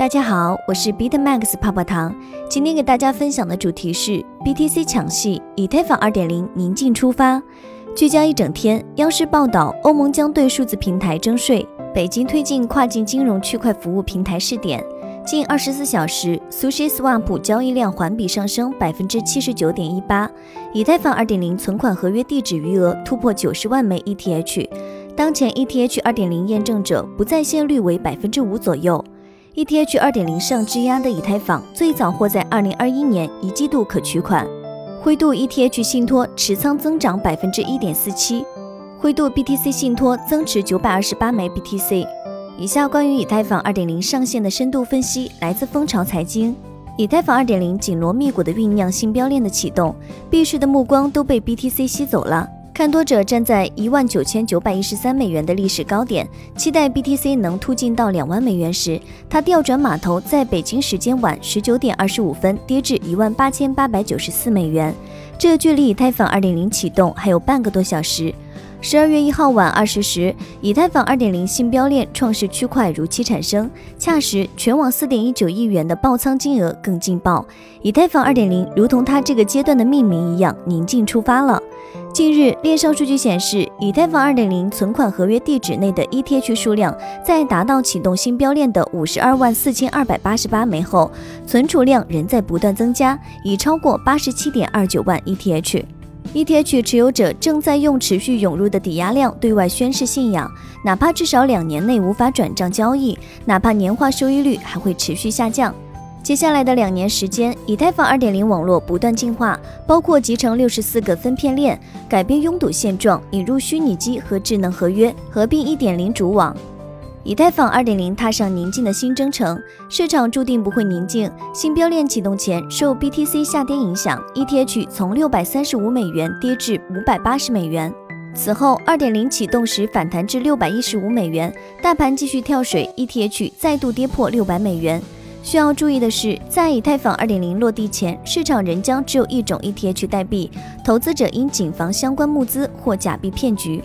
大家好，我是 Beat Max 泡泡糖。今天给大家分享的主题是 BTC 抢戏，以太坊2.0宁静出发。聚焦一整天，央视报道，欧盟将对数字平台征税，北京推进跨境金融区块服务平台试点。近二十四小时，SushiSwap 交易量环比上升百分之七十九点一八，以太坊2.0存款合约地址余额突破九十万枚 ETH。当前 ETH 2.0验证者不在线率为百分之五左右。ETH 2.0上质押的以太坊最早或在2021年一季度可取款。灰度 ETH 信托持仓增长百分之一点四七，灰度 BTC 信托增持九百二十八枚 BTC。以下关于以太坊2.0上线的深度分析来自蜂巢财经。以太坊2.0紧锣密鼓的酝酿新标链的启动，币市的目光都被 BTC 吸走了。看多者站在一万九千九百一十三美元的历史高点，期待 BTC 能突进到两万美元时，它调转马头，在北京时间晚十九点二十五分跌至一万八千八百九十四美元。这距离以太坊二点零启动还有半个多小时。十二月一号晚二十时，以太坊二点零新标链创世区块如期产生，恰时全网四点一九亿元的爆仓金额更劲爆。以太坊二点零如同它这个阶段的命名一样，宁静出发了。近日，链上数据显示，以太坊2.0存款合约地址内的 ETH 数量在达到启动新标链的五十二万四千二百八十八枚后，存储量仍在不断增加，已超过八十七点二九万 ETH。ETH 持有者正在用持续涌入的抵押量对外宣示信仰，哪怕至少两年内无法转账交易，哪怕年化收益率还会持续下降。接下来的两年时间，以太坊2.0网络不断进化，包括集成六十四个分片链，改变拥堵现状，引入虚拟机和智能合约，合并1.0主网。以太坊2.0踏上宁静的新征程，市场注定不会宁静。新标链启动前，受 BTC 下跌影响，ETH 从六百三十五美元跌至五百八十美元。此后，2.0启动时反弹至六百一十五美元，大盘继续跳水，ETH 再度跌破六百美元。需要注意的是，在以太坊2.0落地前，市场仍将只有一种 ETH 代币，投资者应谨防相关募资或假币骗局。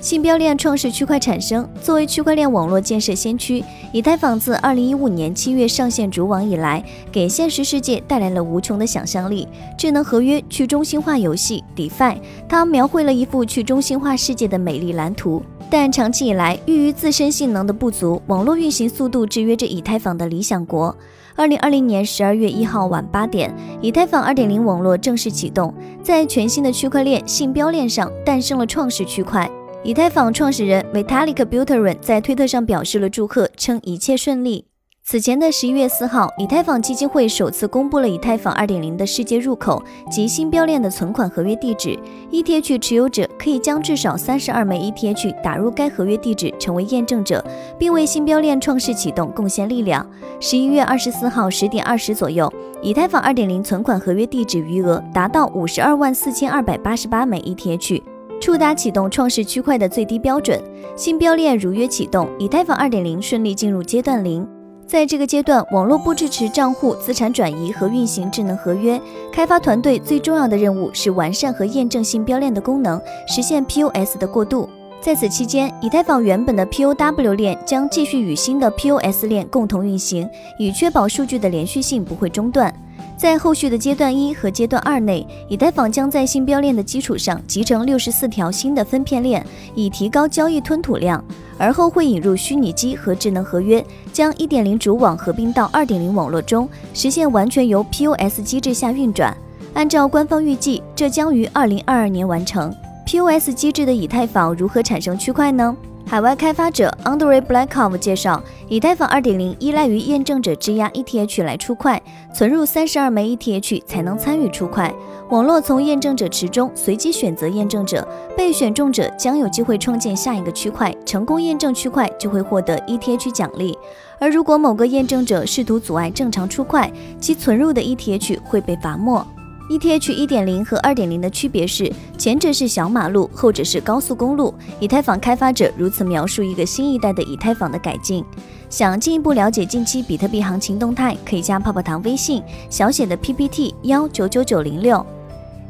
信标链创世区块产生，作为区块链网络建设先驱，以太坊自2015年7月上线主网以来，给现实世界带来了无穷的想象力。智能合约、去中心化游戏、DeFi，它描绘了一幅去中心化世界的美丽蓝图。但长期以来，由于自身性能的不足，网络运行速度制约着以太坊的理想国。二零二零年十二月一号晚八点，以太坊二点零网络正式启动，在全新的区块链信标链上诞生了创世区块。以太坊创始人 Vitalik Buterin 在推特上表示了祝贺，称一切顺利。此前的十一月四号，以太坊基金会首次公布了以太坊二点零的世界入口及新标链的存款合约地址。ETH 持有者可以将至少三十二枚 ETH 打入该合约地址，成为验证者，并为新标链创世启动贡献力量。十一月二十四号十点二十左右，以太坊二点零存款合约地址余额达到五十二万四千二百八十八枚 ETH，触达启动创世区块的最低标准。新标链如约启动，以太坊二点零顺利进入阶段零。在这个阶段，网络不支持账户资产转移和运行智能合约。开发团队最重要的任务是完善和验证新标链的功能，实现 POS 的过渡。在此期间，以太坊原本的 POW 链将继续与新的 POS 链共同运行，以确保数据的连续性不会中断。在后续的阶段一和阶段二内，以太坊将在新标链的基础上集成六十四条新的分片链，以提高交易吞吐量。而后会引入虚拟机和智能合约，将一点零主网合并到二点零网络中，实现完全由 POS 机制下运转。按照官方预计，这将于二零二二年完成。POS 机制的以太坊如何产生区块呢？海外开发者 Andrei Blackov 介绍，以太坊2.0依赖于验证者质押 ETH 来出块，存入三十二枚 ETH 才能参与出块。网络从验证者池中随机选择验证者，被选中者将有机会创建下一个区块，成功验证区块就会获得 ETH 奖励。而如果某个验证者试图阻碍正常出块，其存入的 ETH 会被罚没。ETH 一点零和二点零的区别是，前者是小马路，后者是高速公路。以太坊开发者如此描述一个新一代的以太坊的改进。想进一步了解近期比特币行情动态，可以加泡泡糖微信小写的 PPT 幺九九九零六。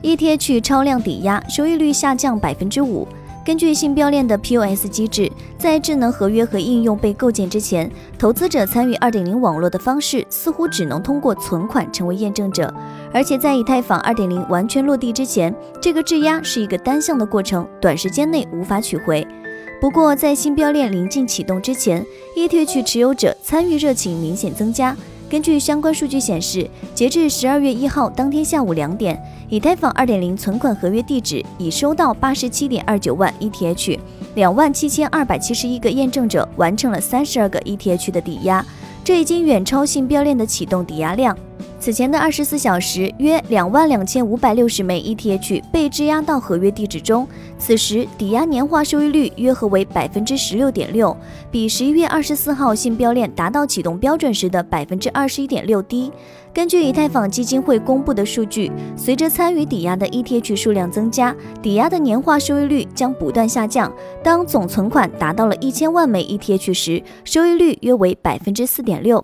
ETH 超量抵押收益率下降百分之五。根据新标链的 POS 机制，在智能合约和应用被构建之前，投资者参与2.0网络的方式似乎只能通过存款成为验证者。而且在以太坊2.0完全落地之前，这个质押是一个单向的过程，短时间内无法取回。不过，在新标链临近启动之前，ETH 持有者参与热情明显增加。根据相关数据显示，截至十二月一号当天下午两点。以太坊二点零存款合约地址已收到八十七点二九万 ETH，两万七千二百七十一个验证者完成了三十二个 ETH 的抵押，这已经远超信标链的启动抵押量。此前的二十四小时，约两万两千五百六十枚 ETH 被质押到合约地址中。此时，抵押年化收益率约合为百分之十六点六，比十一月二十四号信标链达到启动标准时的百分之二十一点六低。根据以太坊基金会公布的数据，随着参与抵押的 ETH 数量增加，抵押的年化收益率将不断下降。当总存款达到了一千万枚 ETH 时，收益率约为百分之四点六。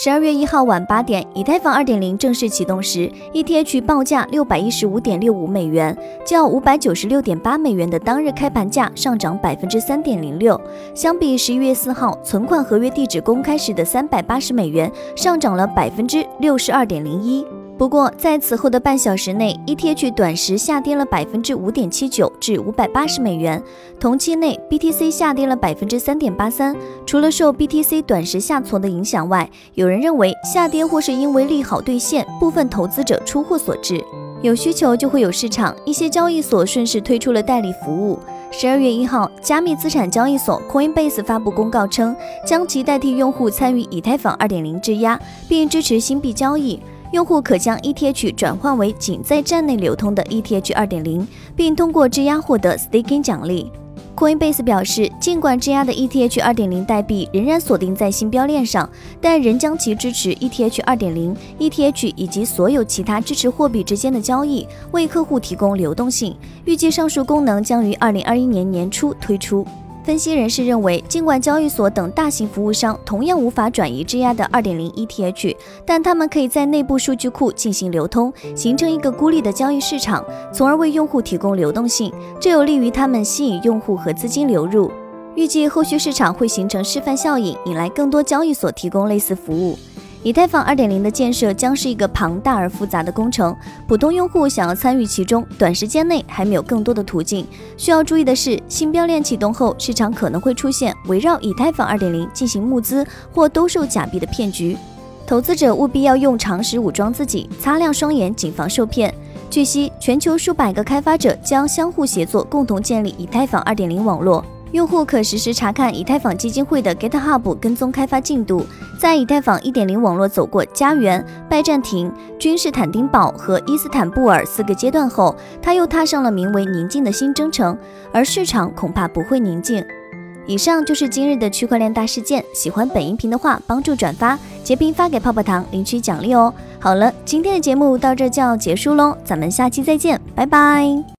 十二月一号晚八点，以太坊二点零正式启动时，ETH 报价六百一十五点六五美元，较五百九十六点八美元的当日开盘价上涨百分之三点零六。相比十一月四号存款合约地址公开时的三百八十美元，上涨了百分之六十二点零一。不过，在此后的半小时内，ETH 短时下跌了百分之五点七九，至五百八十美元。同期内，BTC 下跌了百分之三点八三。除了受 BTC 短时下挫的影响外，有人认为下跌或是因为利好兑现、部分投资者出货所致。有需求就会有市场，一些交易所顺势推出了代理服务。十二月一号，加密资产交易所 Coinbase 发布公告称，将其代替用户参与以太坊二点零质押，并支持新币交易。用户可将 ETH 转换为仅在站内流通的 ETH 2.0，并通过质押获得 staking 奖励。Coinbase 表示，尽管质押的 ETH 2.0代币仍然锁定在新标链上，但仍将其支持 ETH 2.0、ETH 以及所有其他支持货币之间的交易，为客户提供流动性。预计上述功能将于2021年年初推出。分析人士认为，尽管交易所等大型服务商同样无法转移质押的2.0 ETH，但他们可以在内部数据库进行流通，形成一个孤立的交易市场，从而为用户提供流动性。这有利于他们吸引用户和资金流入。预计后续市场会形成示范效应，引来更多交易所提供类似服务。以太坊2.0的建设将是一个庞大而复杂的工程，普通用户想要参与其中，短时间内还没有更多的途径。需要注意的是，新标链启动后，市场可能会出现围绕以太坊2.0进行募资或兜售假币的骗局，投资者务必要用常识武装自己，擦亮双眼，谨防受骗。据悉，全球数百个开发者将相互协作，共同建立以太坊2.0网络。用户可实时查看以太坊基金会的 GitHub 跟踪开发进度，在以太坊1.0网络走过家园、拜占庭、君士坦丁堡和伊斯坦布尔四个阶段后，他又踏上了名为“宁静”的新征程，而市场恐怕不会宁静。以上就是今日的区块链大事件，喜欢本音频的话，帮助转发、截屏发给泡泡糖领取奖励哦。好了，今天的节目到这就要结束喽，咱们下期再见，拜拜。